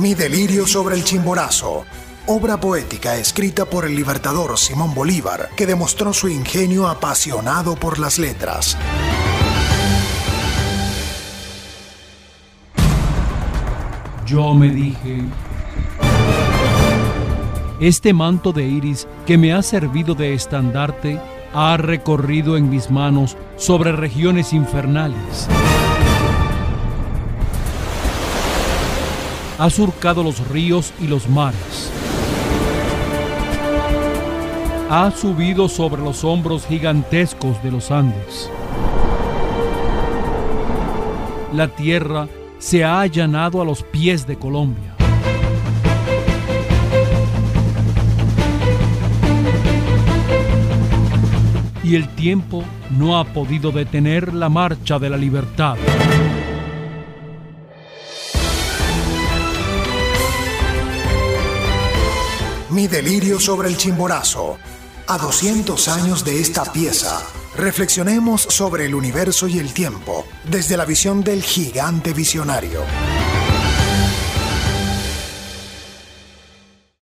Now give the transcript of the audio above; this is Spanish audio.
Mi delirio sobre el Chimborazo, obra poética escrita por el libertador Simón Bolívar, que demostró su ingenio apasionado por las letras. Yo me dije, este manto de iris que me ha servido de estandarte ha recorrido en mis manos sobre regiones infernales. Ha surcado los ríos y los mares. Ha subido sobre los hombros gigantescos de los Andes. La tierra se ha allanado a los pies de Colombia. Y el tiempo no ha podido detener la marcha de la libertad. Mi delirio sobre el Chimborazo. A 200 años de esta pieza, reflexionemos sobre el universo y el tiempo desde la visión del gigante visionario.